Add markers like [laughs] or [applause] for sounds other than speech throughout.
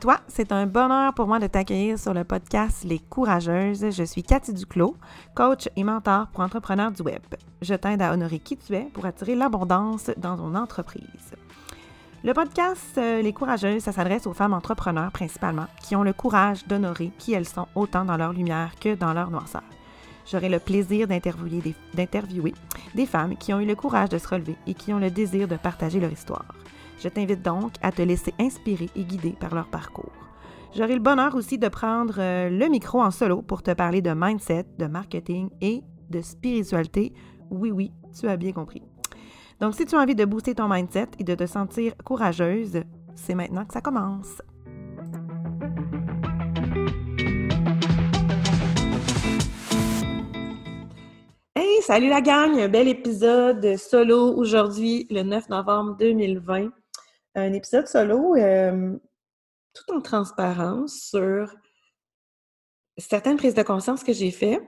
Toi, c'est un bonheur pour moi de t'accueillir sur le podcast Les Courageuses. Je suis Cathy Duclos, coach et mentor pour entrepreneurs du web. Je t'aide à honorer qui tu es pour attirer l'abondance dans ton entreprise. Le podcast euh, Les Courageuses, ça s'adresse aux femmes entrepreneurs principalement qui ont le courage d'honorer qui elles sont autant dans leur lumière que dans leur noirceur. J'aurai le plaisir d'interviewer des, d'interviewer des femmes qui ont eu le courage de se relever et qui ont le désir de partager leur histoire. Je t'invite donc à te laisser inspirer et guider par leur parcours. J'aurai le bonheur aussi de prendre euh, le micro en solo pour te parler de mindset, de marketing et de spiritualité. Oui, oui, tu as bien compris. Donc, si tu as envie de booster ton mindset et de te sentir courageuse, c'est maintenant que ça commence. Hey, salut la gang! Un bel épisode solo aujourd'hui, le 9 novembre 2020 un épisode solo tout en transparence sur certaines prises de conscience que j'ai faites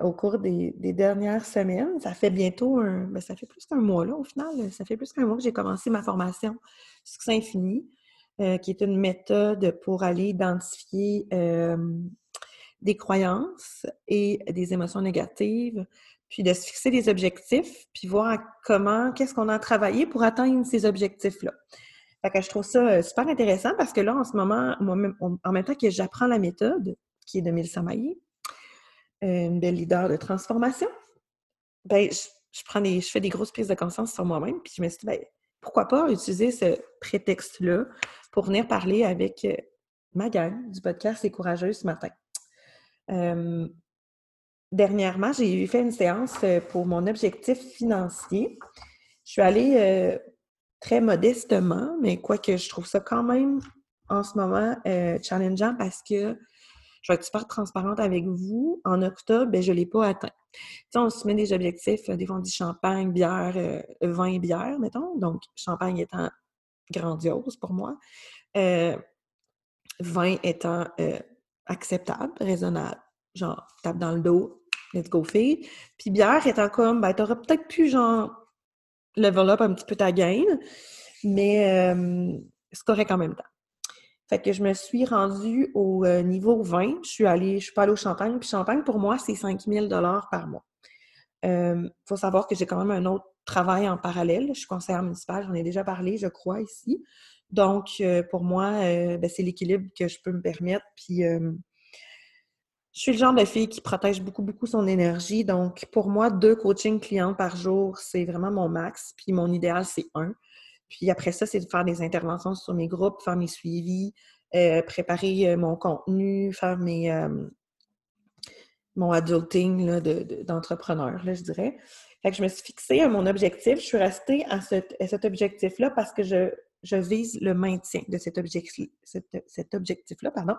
au cours des, dernières semaines. Ça fait bientôt un, ben, ça fait plus qu'un mois là au final. Ça fait plus qu'un mois que j'ai commencé ma formation Succès Infini, euh, qui est une méthode pour aller identifier des croyances et des émotions négatives puis de se fixer des objectifs, puis voir comment, qu'est-ce qu'on a travaillé pour atteindre ces objectifs-là. Que je trouve ça euh, super intéressant parce que là, en ce moment, moi en même temps que j'apprends la méthode, qui est de Mélissa Maillé, euh, une belle leader de transformation, ben, je, prends des, je fais des grosses prises de conscience sur moi-même, puis je me suis dit, ben, pourquoi pas utiliser ce prétexte-là pour venir parler avec euh, ma gang du podcast Les Courageux ce matin dernièrement, j'ai fait une séance euh, pour mon objectif financier. Je suis allée euh, très modestement, mais quoique je trouve ça quand même en ce moment euh, challengeant parce que je vais être super transparente avec vous. En octobre, ben, je ne l'ai pas atteint. Tu on se met des objectifs, des fois on dit champagne, bière, vin et bière, mettons. Donc, champagne étant grandiose pour moi. vin étant acceptable, raisonnable genre, tape dans le dos, let's go fille. Puis bière étant comme, ben, t'aurais peut-être pu, genre, level up un petit peu ta game, mais c'est correct en même temps. Fait que je me suis rendue au euh, niveau 20. Je suis allée, je suis pas allée au Champagne. Puis Champagne, pour moi, c'est 5000 dollars par mois. Il faut savoir que j'ai quand même un autre travail en parallèle. Je suis conseillère municipale, j'en ai déjà parlé, je crois, ici. Donc, euh, pour moi, euh, ben, c'est l'équilibre que je peux me permettre. Puis, je suis le genre de fille qui protège beaucoup, beaucoup son énergie. Donc, pour moi, deux coachings clients par jour, c'est vraiment mon max. Puis mon idéal, c'est un. Puis après ça, c'est de faire des interventions sur mes groupes, faire mes suivis, euh, préparer euh, mon contenu, faire mes euh, mon adulting d'entrepreneur, je dirais. Fait que je me suis fixée à mon objectif. Je suis restée à cet objectif-là parce que je, je vise le maintien de cet, objectif, cet, objectif-là. Pardon.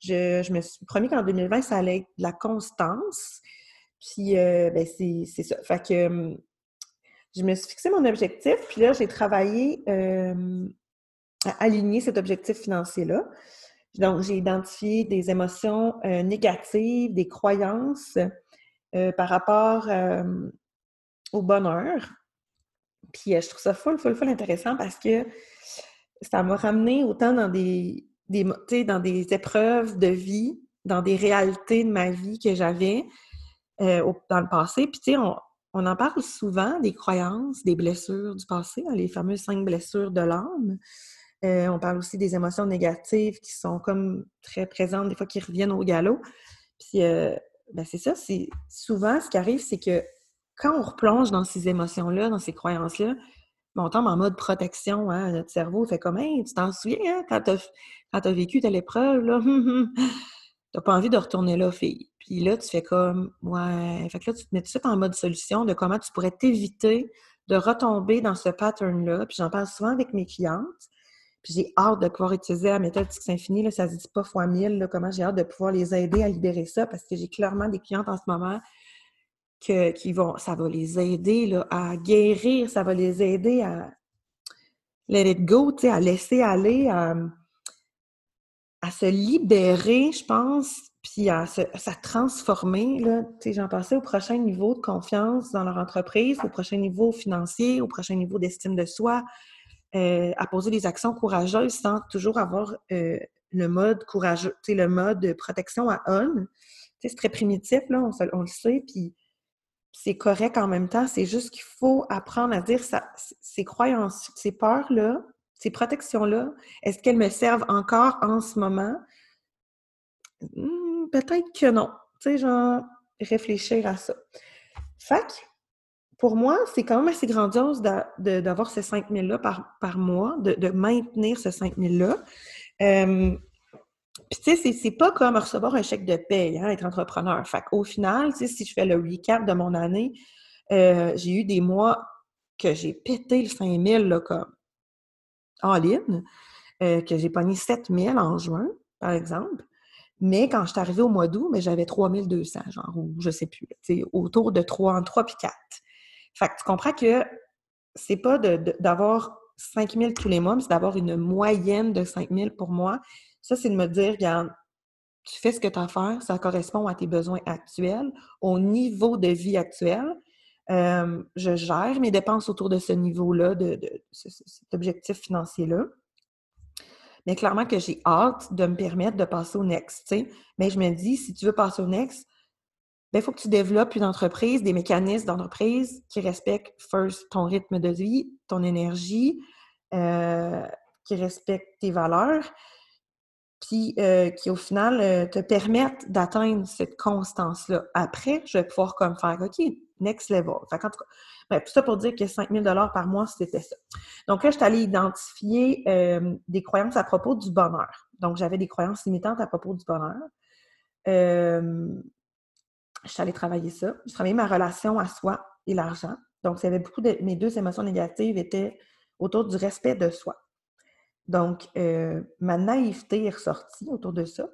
Je, me suis promis qu'en 2020, ça allait être de la constance. Puis, euh, ben, c'est ça. Fait que hum, je me suis fixé mon objectif, puis là, j'ai travaillé euh, à aligner cet objectif financier-là. Donc, j'ai identifié des émotions euh, négatives, des croyances par rapport au bonheur. Puis, je trouve ça full, full, full intéressant parce que ça m'a ramené autant dans des, des, dans des épreuves de vie, dans des réalités de ma vie que j'avais euh, dans le passé. Puis, tu sais, on, en parle souvent des croyances, des blessures du passé, hein, les fameuses cinq blessures de l'âme. Euh, on parle aussi des émotions négatives qui sont comme très présentes, des fois qui reviennent au galop. Puis, euh, ben c'est ça, c'est souvent ce qui arrive, c'est que quand on replonge dans ces émotions-là, dans ces croyances-là, on tombe en mode protection. Hein? Notre cerveau fait comme hey, tu t'en souviens hein? quand tu as, vécu telle épreuve, là, [laughs] t'as pas envie de retourner là, fille. Puis là, tu fais comme Ouais. Fait que là, tu te mets tout de suite en mode solution de comment tu pourrais t'éviter de retomber dans ce pattern-là. Puis j'en parle souvent avec mes clientes. Puis j'ai hâte de pouvoir utiliser la méthode Six Infini. Là, ça se dit pas fois mille, comment j'ai hâte de pouvoir les aider à libérer ça parce que j'ai clairement des clientes en ce moment qui vont, ça va les aider là, à guérir, ça va les aider à let go, à laisser aller, à, se libérer, je pense, puis à se, transformer. J'en passais au prochain niveau de confiance dans leur entreprise, au prochain niveau financier, au prochain niveau d'estime de soi, euh, à poser des actions courageuses sans toujours avoir euh, le mode courageux, le mode protection à on. c'est très primitif, là, on, le sait, puis c'est correct en même temps. C'est juste qu'il faut apprendre à dire ces croyances, ces peurs-là, ces protections-là, est-ce qu'elles me servent encore en ce moment? Hmm, peut-être que non. Tu sais, genre, réfléchir à ça. Fait pour moi, c'est quand même assez grandiose d'avoir ces 5 000-là par, par, mois, de, maintenir ce 5 000-là. Euh, puis, tu sais, c'est pas comme recevoir un chèque de paye, hein, être entrepreneur. Fait qu'au final, tu sais, si je fais le recap de mon année, euh, j'ai eu des mois que j'ai pété le 5 000, là, comme en ligne, euh, que j'ai pogné 7 000 en juin, par exemple. Mais quand je suis arrivée au mois d'août, mais j'avais 3200, genre, ou je sais plus, autour de 3, entre 3 et 4. Fait que tu comprends que c'est pas d'avoir 5 000 tous les mois, mais c'est d'avoir une moyenne de 5 000 pour moi. Ça, c'est de me dire, regarde, tu fais ce que tu as à faire, ça correspond à tes besoins actuels, au niveau de vie actuel. Euh, je gère mes dépenses autour de ce niveau-là, de, de, cet objectif financier-là. Mais clairement que j'ai hâte de me permettre de passer au next. Mais je me dis, si tu veux passer au next, il ben, faut que tu développes une entreprise, des mécanismes d'entreprise qui respectent first ton rythme de vie, ton énergie, euh, qui respectent tes valeurs, puis euh, qui au final euh, te permettent d'atteindre cette constance-là. Après, je vais pouvoir comme faire OK, next level. Fait en tout cas, tout ça pour dire que 5 000 par mois, c'était ça. Donc là, je suis allée identifier des croyances à propos du bonheur. Donc, j'avais des croyances limitantes à propos du bonheur je suis allée travailler ça. Je travaillé ma relation à soi et l'argent. Donc, il y avait beaucoup de mes deux émotions négatives étaient autour du respect de soi. Donc, euh, ma naïveté est ressortie autour de ça.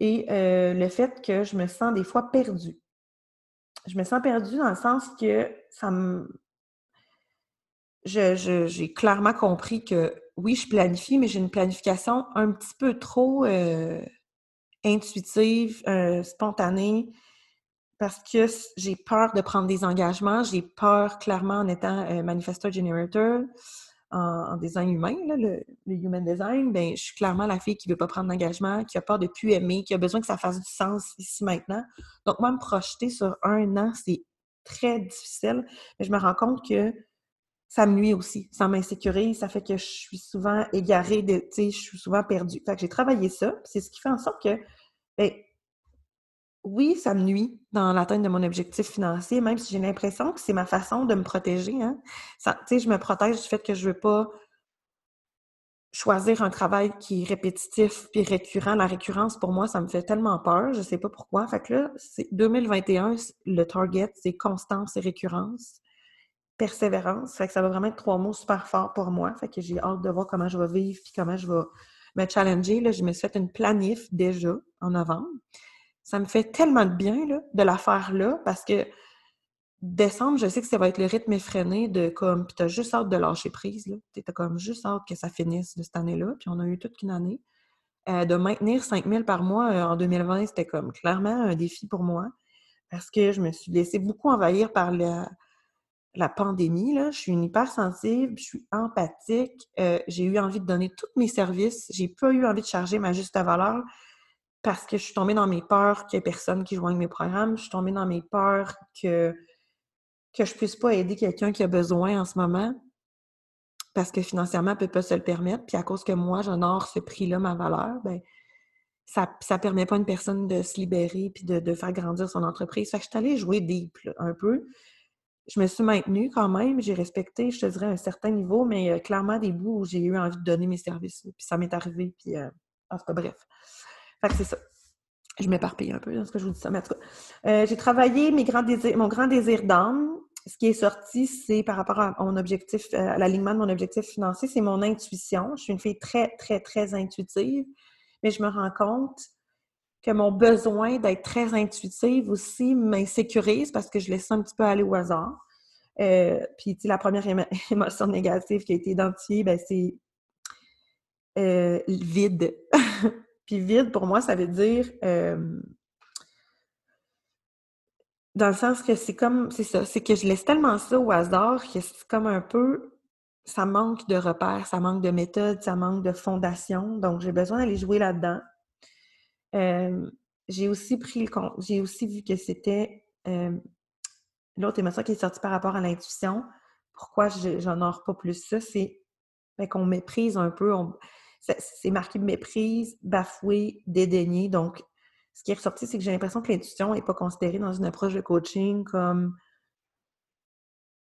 Et euh, le fait que je me sens des fois perdue. Je me sens perdue dans le sens que ça me. J'ai clairement compris que oui, je planifie, mais j'ai une planification un petit peu trop euh, intuitive, spontanée parce que j'ai peur de prendre des engagements. J'ai peur, clairement, en étant euh, manifestor generator, en, design humain, le, human design, ben, je suis clairement la fille qui ne veut pas prendre d'engagement, qui a peur de plus aimer, qui a besoin que ça fasse du sens ici maintenant. Donc, moi, me projeter sur un an, c'est très difficile. Mais je me rends compte que ça me nuit aussi, ça m'insécurise, ça fait que je suis souvent égarée, de, je suis souvent perdue. Fait que j'ai travaillé ça, c'est ce qui fait en sorte que ben, oui, ça me nuit dans l'atteinte de mon objectif financier, même si j'ai l'impression que c'est ma façon de me protéger. Hein. je me protège du fait que je ne veux pas choisir un travail qui est répétitif puis récurrent. La récurrence, pour moi, ça me fait tellement peur. Je ne sais pas pourquoi. Fait que là, c'est 2021, le target, c'est constance et récurrence. Persévérance. Fait que ça va vraiment être trois mots super forts pour moi. Fait que j'ai hâte de voir comment je vais vivre puis comment je vais me challenger. Je me suis fait une planif déjà en novembre. Ça me fait tellement de bien là, de la faire là parce que décembre, je sais que ça va être le rythme effréné de comme, puis t'as juste hâte de lâcher prise, là. T'as comme juste hâte que ça finisse de cette année-là, puis on a eu toute une année. Euh, de maintenir 5000 par mois euh, en 2020, c'était comme clairement un défi pour moi parce que je me suis laissée beaucoup envahir par la, pandémie. Là. Je suis une hypersensible, je suis empathique, euh, j'ai eu envie de donner tous mes services, j'ai pas eu envie de charger ma juste valeur parce que je suis tombée dans mes peurs qu'il n'y ait personne qui joigne mes programmes. Je suis tombée dans mes peurs que, que je ne puisse pas aider quelqu'un qui a besoin en ce moment parce que financièrement, elle ne peut pas se le permettre. Puis à cause que moi, j'honore ce prix-là, ma valeur, ben ça ne permet pas à une personne de se libérer puis de, faire grandir son entreprise. Fait que je suis allée jouer deep un peu. Je me suis maintenue quand même. J'ai respecté, je te dirais, un certain niveau, mais clairement des bouts où j'ai eu envie de donner mes services. Puis ça m'est arrivé. Puis, euh, bref. Fait que c'est ça. Je m'éparpille un peu dans ce que je vous dis ça, mais tout. Euh, j'ai travaillé mes grands désirs, mon grand désir d'âme. Ce qui est sorti, c'est par rapport à mon objectif, euh, à l'alignement de mon objectif financier, c'est mon intuition. Je suis une fille très, très, très intuitive, mais je me rends compte que mon besoin d'être très intuitive aussi m'insécurise parce que je laisse un petit peu aller au hasard. Euh, puis, la première [laughs] émotion négative qui a été identifiée, ben, c'est vide. [laughs] Puis vide, pour moi, ça veut dire dans le sens que c'est comme, c'est ça, c'est que je laisse tellement ça au hasard que c'est comme un peu ça manque de repères, ça manque de méthode, ça manque de fondation. Donc, j'ai besoin d'aller jouer là-dedans. J'ai aussi pris le compte, j'ai aussi vu que c'était l'autre émotion qui est sortie par rapport à l'intuition. Pourquoi j'honore pas plus ça? C'est ben, qu'on méprise un peu. C'est marqué méprise, bafoué, dédaigné. Donc, ce qui est ressorti, c'est que j'ai l'impression que l'intuition n'est pas considérée dans une approche de coaching comme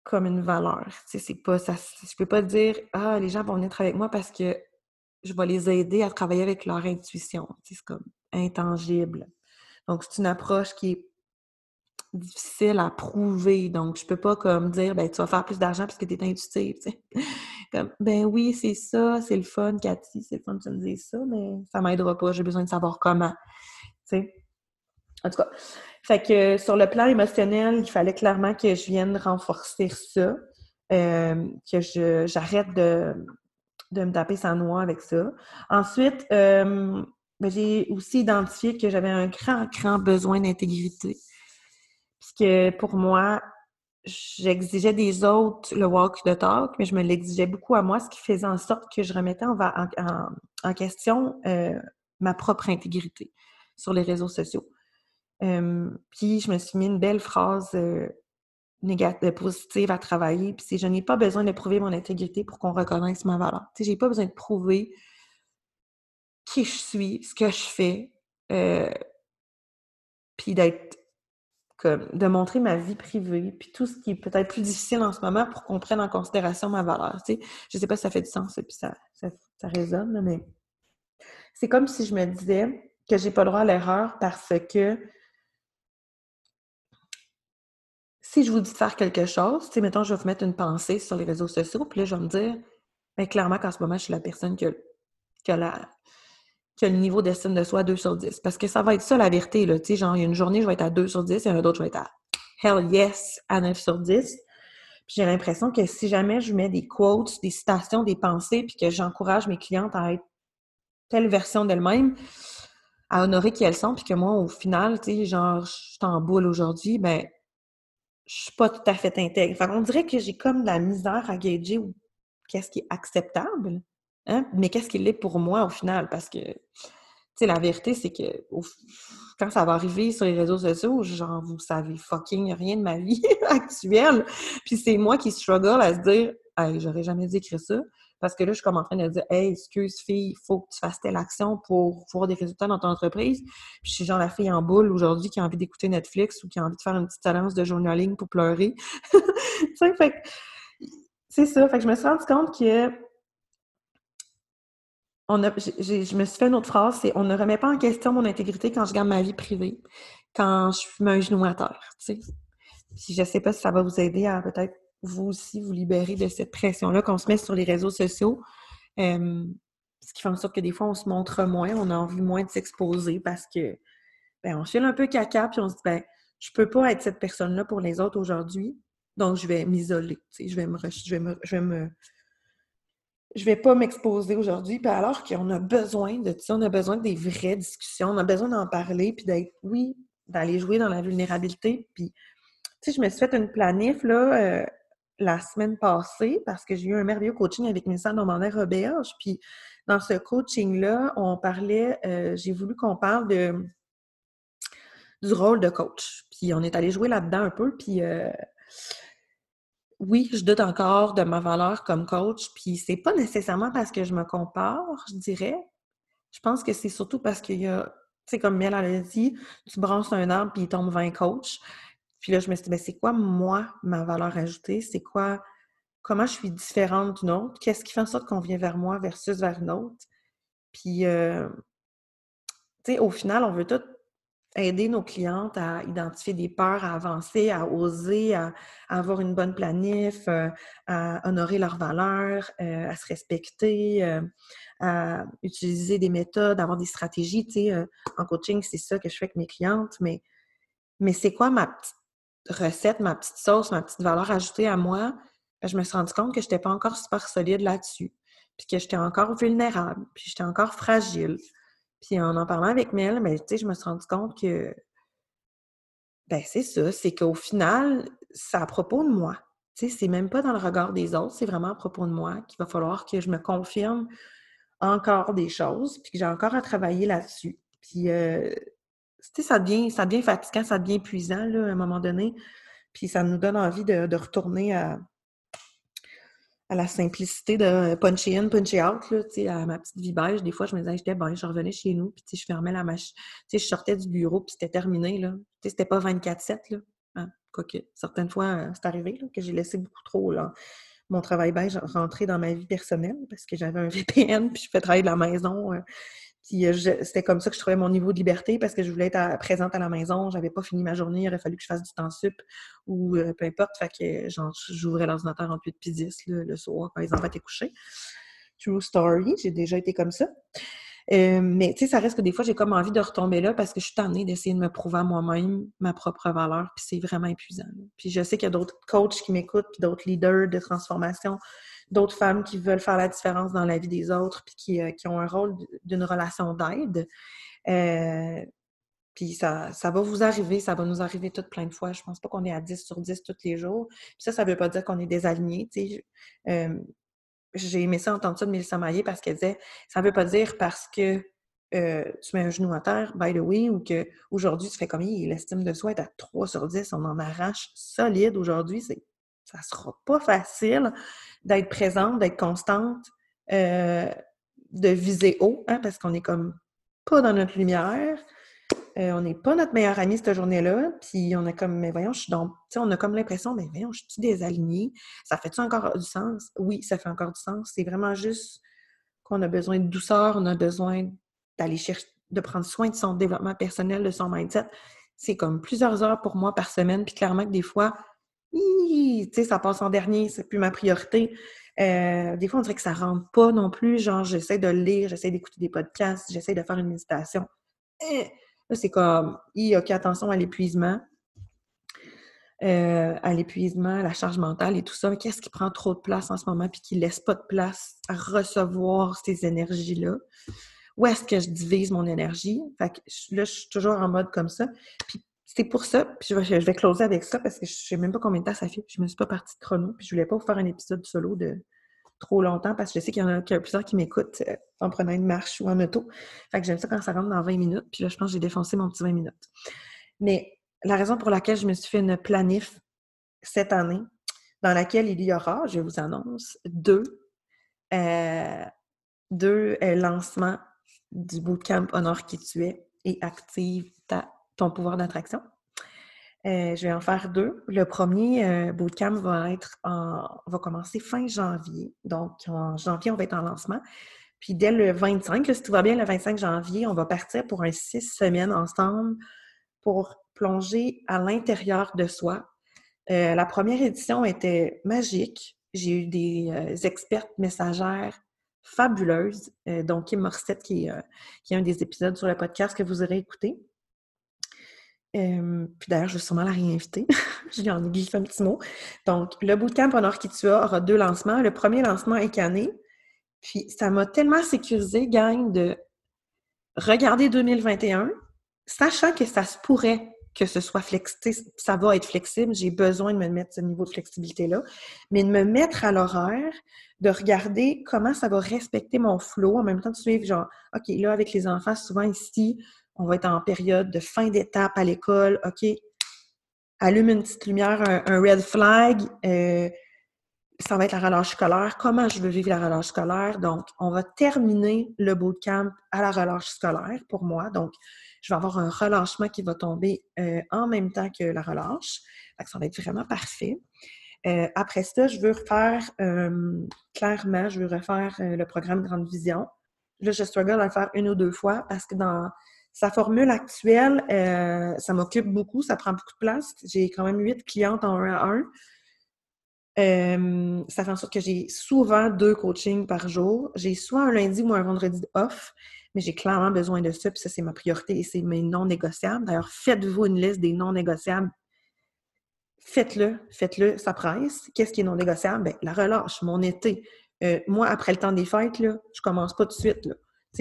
comme une valeur. C'est pas. Je peux pas dire Ah, les gens vont venir avec moi parce que je vais les aider à travailler avec leur intuition. C'est comme intangible. Donc, c'est une approche qui est difficile à prouver. Donc, je peux pas comme dire ben tu vas faire plus d'argent parce que tu es intuitive. Comme ben oui, c'est ça, c'est le fun, Cathy, c'est le fun de tu me dises ça, mais ça m'aidera pas. J'ai besoin de savoir comment. En tout cas, fait que sur le plan émotionnel, il fallait clairement que je vienne renforcer ça, euh, que j'arrête de, de me taper sans noix avec ça. Ensuite, euh, ben, j'ai aussi identifié que j'avais un grand, grand besoin d'intégrité. Puisque pour moi, j'exigeais des autres le walk the talk, mais je me l'exigeais beaucoup à moi, ce qui faisait en sorte que je remettais en, question euh, ma propre intégrité sur les réseaux sociaux puis je me suis mis une belle phrase négative, positive à travailler. Puis c'est je n'ai pas besoin de prouver mon intégrité pour qu'on reconnaisse ma valeur. Tu sais, j'ai pas besoin de prouver qui je suis, ce que je fais, puis d'être de montrer ma vie privée, puis tout ce qui est peut-être plus difficile en ce moment pour qu'on prenne en considération ma valeur. Tu sais, je sais pas si ça fait du sens, puis ça, ça, ça résonne, mais c'est comme si je me disais que j'ai pas le droit à l'erreur parce que si je vous dis de faire quelque chose, tu sais, mettons, je vais vous mettre une pensée sur les réseaux sociaux, puis là, je vais me dire, bien, clairement qu'en ce moment, je suis la personne qui a, le niveau d'estime de soi 2 sur 10. Parce que ça va être ça, la vérité, là. Tu sais, genre, il y a une journée, je vais être à 2 sur 10, et une autre, je vais être à hell yes, à 9 sur 10. Puis j'ai l'impression que si jamais je mets des quotes, des citations, des pensées, puis que j'encourage mes clientes à être telle version d'elles-mêmes, à honorer qui elles sont, puis que moi, au final, tu sais, genre, je suis en boule aujourd'hui, ben je suis pas tout à fait intègre. Enfin, on dirait que j'ai comme de la misère à gager qu'est-ce qui est acceptable, hein? mais qu'est-ce qui l'est pour moi au final, parce que, tu sais, la vérité, c'est que quand ça va arriver sur les réseaux sociaux, genre, vous savez fucking rien de ma vie [laughs] actuelle, puis c'est moi qui struggle à se dire, hey, j'aurais jamais dû écrire ça, parce que là, je suis comme en train de dire Hey, excuse, fille, il faut que tu fasses telle action pour voir des résultats dans ton entreprise. Puis je suis genre la fille en boule aujourd'hui qui a envie d'écouter Netflix ou qui a envie de faire une petite séance de journaling pour pleurer. [laughs] fait c'est ça. Fait que je me suis rendu compte que on a, je me suis fait une autre phrase, c'est on ne remet pas en question mon intégrité quand je garde ma vie privée, quand je mets un genou à terre. Puis je sais pas si ça va vous aider à peut-être vous aussi vous libérer de cette pression-là qu'on se met sur les réseaux sociaux. ce qui fait en sorte que des fois, on se montre moins, on a envie moins de s'exposer parce que ben, on file un peu caca, puis on se dit ben, je peux pas être cette personne-là pour les autres aujourd'hui, donc je vais m'isoler. Je vais me, je vais me je vais pas m'exposer aujourd'hui, puis alors qu'on a besoin de ça, on a besoin des vraies discussions, on a besoin d'en parler, puis d'être, oui, d'aller jouer dans la vulnérabilité. Puis, tu sais, je me suis fait une planif, là, euh, la semaine passée parce que j'ai eu un merveilleux coaching avec Mélissa Normandin-Roberge. Puis dans ce coaching-là, on parlait, euh, j'ai voulu qu'on parle de, du rôle de coach. Puis on est allé jouer là-dedans un peu. Puis euh, oui, je doute encore de ma valeur comme coach. Puis c'est pas nécessairement parce que je me compare, je dirais. Je pense que c'est surtout parce qu'il y a, tu sais, comme Miel a dit, tu branches un arbre puis il tombe 20 coachs. Puis là, je me suis dit, ben, c'est quoi, moi, ma valeur ajoutée? C'est quoi, comment je suis différente d'une autre? Qu'est-ce qui fait en sorte qu'on vient vers moi versus vers une autre? Puis, euh, tu sais, au final, on veut tout aider nos clientes à identifier des peurs, à avancer, à oser, à, avoir une bonne planif, euh, à honorer leurs valeurs, euh, à se respecter, à utiliser des méthodes, avoir des stratégies. Tu sais, en coaching, c'est ça que je fais avec mes clientes, mais, mais c'est quoi ma petite recette, ma petite sauce, ma petite valeur ajoutée à moi, ben, je me suis rendu compte que je n'étais pas encore super solide là-dessus. Puis que j'étais encore vulnérable, puis j'étais encore fragile. Puis en en parlant avec Mel, ben, je me suis rendu compte que ben c'est ça, c'est qu'au final, c'est à propos de moi. C'est même pas dans le regard des autres, c'est vraiment à propos de moi qu'il va falloir que je me confirme encore des choses, puis que j'ai encore à travailler là-dessus. Puis, euh, ça devient, ça devient fatigant, ça devient épuisant, là, à un moment donné. Puis ça nous donne envie de, de retourner à, à la simplicité de puncher in, puncher out, là, à ma petite vie beige. Des fois, je me disais, j'étais bon, je revenais chez nous, puis je fermais la machine. Je sortais du bureau, puis c'était terminé. Là. C'était pas 24-7. Là. Hein, quoique, certaines fois, euh, c'est arrivé là, que j'ai laissé beaucoup trop là, mon travail beige rentrer dans ma vie personnelle parce que j'avais un [laughs] VPN, puis je fais travailler de la maison. Euh, euh, c'était comme ça que je trouvais mon niveau de liberté parce que je voulais être présente à la maison. J'avais pas fini ma journée, il aurait fallu que je fasse du temps sup ou euh, peu importe. J'ouvrais l'ordinateur en 8 puis 10 le soir quand les enfants étaient couchés. True story, j'ai déjà été comme ça. Euh, mais tu sais, ça reste que des fois, j'ai comme envie de retomber là parce que je suis tannée d'essayer de me prouver à moi-même ma propre valeur, puis c'est vraiment épuisant. Puis je sais qu'il y a d'autres coachs qui m'écoutent, puis d'autres leaders de transformation d'autres femmes qui veulent faire la différence dans la vie des autres, puis qui, euh, qui ont un rôle d'une relation d'aide. Euh, puis ça, ça va vous arriver, ça va nous arriver toutes plein de fois. Je pense pas qu'on est à 10 sur 10 tous les jours. Puis ça, ça veut pas dire qu'on est désaligné. Euh, J'ai aimé ça entendre ça de Mélissa Maillé parce qu'elle disait ça veut pas dire parce que tu mets un genou à terre, by the way, ou qu'aujourd'hui tu fais comme l'estime de soi est à 3 sur 10, on en arrache solide aujourd'hui. Ça sera pas facile d'être présente, d'être constante, euh, de viser haut, hein, parce qu'on est comme pas dans notre lumière. Euh, on n'est pas notre meilleur ami cette journée-là, puis on a comme, mais voyons, je suis dans, on a comme l'impression, mais voyons, je suis désalignée. Ça fait-tu encore du sens? Oui, ça fait encore du sens. C'est vraiment juste qu'on a besoin de douceur, on a besoin d'aller chercher, de prendre soin de son développement personnel, de son mindset. C'est comme plusieurs heures pour moi par semaine, puis clairement que des fois, ça passe en dernier, c'est plus ma priorité. Euh, des fois, on dirait que ça rentre pas non plus. Genre, j'essaie de lire, j'essaie d'écouter des podcasts, j'essaie de faire une méditation. Eh, là, c'est comme, OK, attention à l'épuisement. Euh, à l'épuisement, à la charge mentale et tout ça. Qu'est-ce qui prend trop de place en ce moment puis qui laisse pas de place à recevoir ces énergies-là? Où est-ce que je divise mon énergie? Fait que là, je suis toujours en mode comme ça. C'est pour ça, puis je vais, je vais closer avec ça parce que je sais même pas combien de temps ça fait, je me suis pas partie de chrono, puis je voulais pas vous faire un épisode solo de trop longtemps parce que je sais qu'il y en a, plusieurs qui m'écoutent euh, en prenant une marche ou en auto. Fait que j'aime ça quand ça rentre dans 20 minutes, puis là, je pense que j'ai défoncé mon petit 20 minutes. Mais la raison pour laquelle je me suis fait une planif cette année, dans laquelle il y aura, je vous annonce, deux, euh, deux euh, lancements du bootcamp Honor qui tu es et active ton pouvoir d'attraction. Euh, je vais en faire deux. Le premier euh, bootcamp va être en, va commencer fin janvier. Donc, en janvier, on va être en lancement. Puis dès le 25, si tout va bien, le 25 janvier, on va partir pour un six semaines ensemble pour plonger à l'intérieur de soi. Euh, la première édition était magique. J'ai eu des expertes messagères fabuleuses, dont Kim Morissette, qui qui est un des épisodes sur le podcast que vous aurez écouté puis d'ailleurs, je vais sûrement la réinviter. [laughs] je lui en ai un petit mot. Donc, le bootcamp tu as aura deux lancements. Le premier lancement est canné. Puis ça m'a tellement sécurisé, gang, de regarder 2021, sachant que ça se pourrait que ce soit flexible, ça va être flexible, j'ai besoin de me mettre ce niveau de flexibilité-là, mais de me mettre à l'horaire, de regarder comment ça va respecter mon flow, en même temps de suivre, genre, OK, là, avec les enfants, souvent ici, on va être en période de fin d'étape à l'école, OK, allume une petite lumière, un, red flag, euh, ça va être la relâche scolaire, comment je veux vivre la relâche scolaire? Donc, on va terminer le bootcamp à la relâche scolaire pour moi. Donc, je vais avoir un relâchement qui va tomber euh, en même temps que la relâche. ça va être vraiment parfait. Euh, après ça, je veux refaire, clairement, je veux refaire le programme Grande Vision. Là, je struggle à le faire une ou deux fois parce que dans sa formule actuelle, euh, ça m'occupe beaucoup, ça prend beaucoup de place. J'ai quand même huit clientes en un à un. Euh, ça fait en sorte que j'ai souvent deux coachings par jour. J'ai soit un lundi ou un vendredi off, mais j'ai clairement besoin de ça, puis ça, c'est ma priorité et c'est mes non négociables. D'ailleurs, faites-vous une liste des non négociables. Faites-le, faites-le, ça presse. Qu'est-ce qui est non négociable? Bien, la relâche, mon été. Euh, moi, après le temps des fêtes, là, je commence pas tout de suite. Là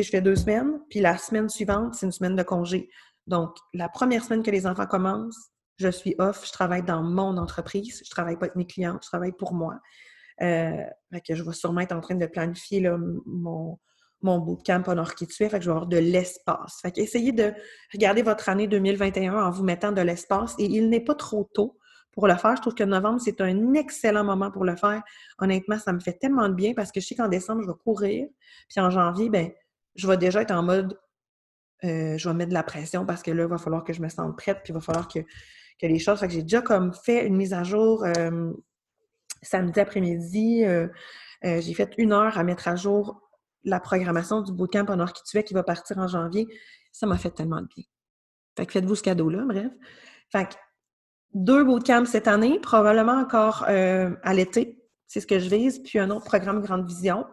je fais deux semaines, puis la semaine suivante, c'est une semaine de congé. Donc, la première semaine que les enfants commencent, je suis off, je travaille dans mon entreprise, je travaille pas avec mes clients, je travaille pour moi. Euh, que je vais sûrement être en train de planifier là, mon, mon bootcamp en orchitue, fait que je vais avoir de l'espace. Fait essayez de regarder votre année 2021 en vous mettant de l'espace et il n'est pas trop tôt pour le faire. Je trouve que novembre, c'est un excellent moment pour le faire. Honnêtement, ça me fait tellement de bien parce que je sais qu'en décembre, je vais courir. Puis en janvier, ben, je vais déjà être en mode euh, je vais mettre de la pression parce que là, il va falloir que je me sente prête, puis il va falloir que, que les choses. Fait j'ai déjà comme fait une mise à jour euh, samedi après-midi. Euh, j'ai fait une heure à mettre à jour la programmation du bootcamp en Orchitue qui va partir en janvier. Ça m'a fait tellement de bien. Fait que faites-vous ce cadeau-là, bref. Fait que deux bootcamps cette année, probablement encore à l'été. C'est ce que je vise. Puis un autre programme Grande Vision.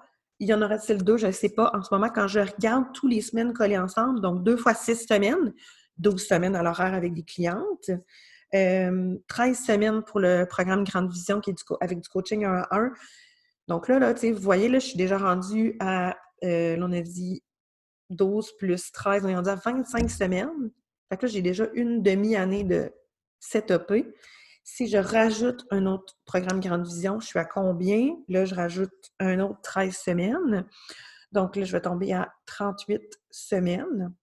Il y en aura-t-il deux? Je ne sais pas. En ce moment, quand je regarde tous les semaines collées ensemble, donc deux fois six semaines, 12 semaines à l'horaire avec des clientes, 13 euh, semaines pour le programme Grande Vision qui est avec du coaching 1 à 1. Donc là, là vous voyez, là, je suis déjà rendue à, euh, on a dit 12 plus 13, on est rendu à 25 semaines. Fait que là, j'ai déjà une demi-année de setupé. Si je rajoute un autre programme Grande Vision, je suis à combien? Là, je rajoute un autre 13 semaines. Donc là, je vais tomber à 38 semaines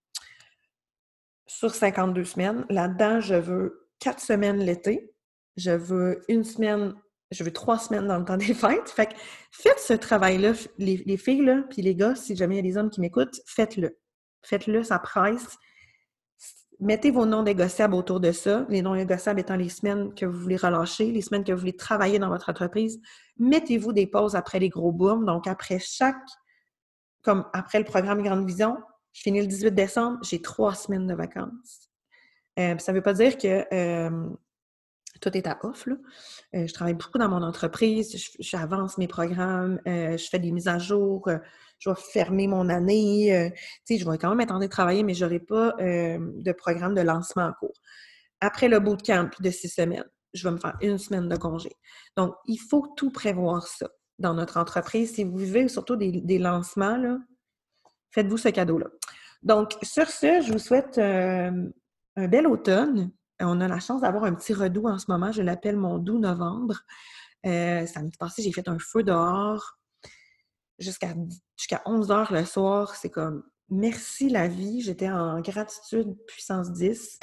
sur 52 semaines. Là-dedans, je veux 4 semaines l'été. Je veux une semaine, je veux trois semaines dans le temps des fêtes. Fait que faites ce travail-là, les, les, filles, là, puis les gars, si jamais il y a des hommes qui m'écoutent, faites-le. Faites-le, ça presse mettez vos non négociables autour de ça, les non négociables étant les semaines que vous voulez relâcher, les semaines que vous voulez travailler dans votre entreprise. Mettez-vous des pauses après les gros booms. Donc, après chaque, comme après le programme Grande Vision, je finis le 18 décembre, j'ai trois semaines de vacances. Euh, ça ne veut pas dire que euh, tout est à off. Euh, je travaille beaucoup dans mon entreprise, j'avance mes programmes, je fais des mises à jour, je vais fermer mon année. Euh, tu sais, je vais quand même train de travailler, mais je n'aurai pas euh, de programme de lancement en cours. Après le bootcamp de six semaines, je vais me faire une semaine de congé. Donc, il faut tout prévoir ça dans notre entreprise. Si vous vivez surtout des, lancements, faites-vous ce cadeau-là. Donc, sur ce, je vous souhaite euh, un bel automne. On a la chance d'avoir un petit redoux en ce moment. Je l'appelle mon doux novembre. Samedi passé, j'ai fait un feu dehors jusqu'à jusqu'à 11 heures le soir. C'est comme merci la vie. J'étais en gratitude puissance 10,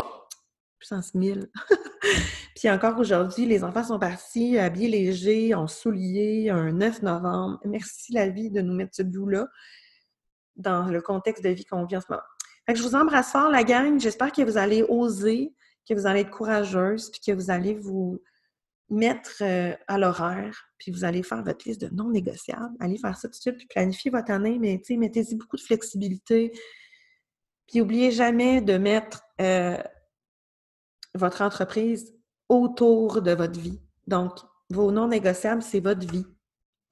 puissance 1000. [laughs] Puis encore aujourd'hui, les enfants sont partis habillés légers, en souliers, un 9 novembre. Merci la vie de nous mettre ce bout-là dans le contexte de vie qu'on vit en ce moment. Fait que je vous embrasse fort, la gang. J'espère que vous allez oser, que vous allez être courageuse, puis que vous allez vous mettre euh, à l'horaire, puis vous allez faire votre liste de non négociables. Allez faire ça tout de suite, puis planifiez votre année, mais mettez-y beaucoup de flexibilité. Puis n'oubliez jamais de mettre euh, votre entreprise autour de votre vie. Donc, vos non négociables, c'est votre vie.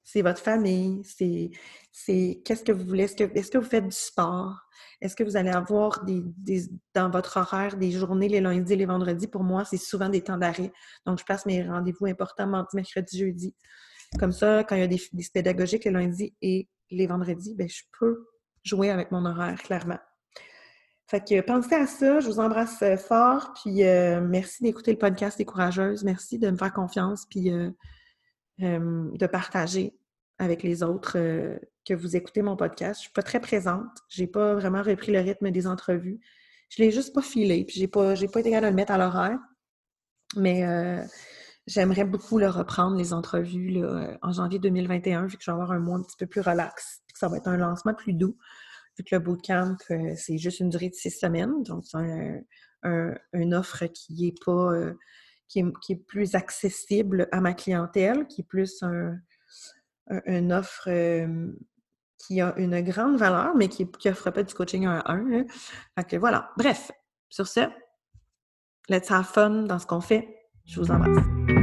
C'est votre famille, c'est qu'est-ce que vous voulez? Est-ce que, vous faites du sport? Est-ce que vous allez avoir des, dans votre horaire des journées les lundis et les vendredis? Pour moi, c'est souvent des temps d'arrêt. Donc, je passe mes rendez-vous importants mardi, mercredi, jeudi. Comme ça, quand il y a des, pédagogiques les lundis et les vendredis, ben, je peux jouer avec mon horaire, clairement. Fait que pensez à ça, je vous embrasse euh, fort, puis euh, merci d'écouter le podcast des courageuses, merci de me faire confiance, puis euh, de partager avec les autres que vous écoutez mon podcast. Je suis pas très présente. J'ai pas vraiment repris le rythme des entrevues. Je l'ai juste pas filé, puis j'ai pas, pas été capable de le mettre à l'horaire. Mais j'aimerais beaucoup le reprendre, les entrevues, là, en janvier 2021, vu que je vais avoir un mois un petit peu plus relax, puis que ça va être un lancement plus doux, vu que le bootcamp, c'est juste une durée de six semaines. Donc, c'est un, une offre qui est pas... Qui, est, plus accessible à ma clientèle, qui est plus un, une offre qui a une grande valeur, mais qui n'offre pas du coaching un à un. Fait voilà. Bref, sur ce, let's have fun dans ce qu'on fait. Je vous embrasse.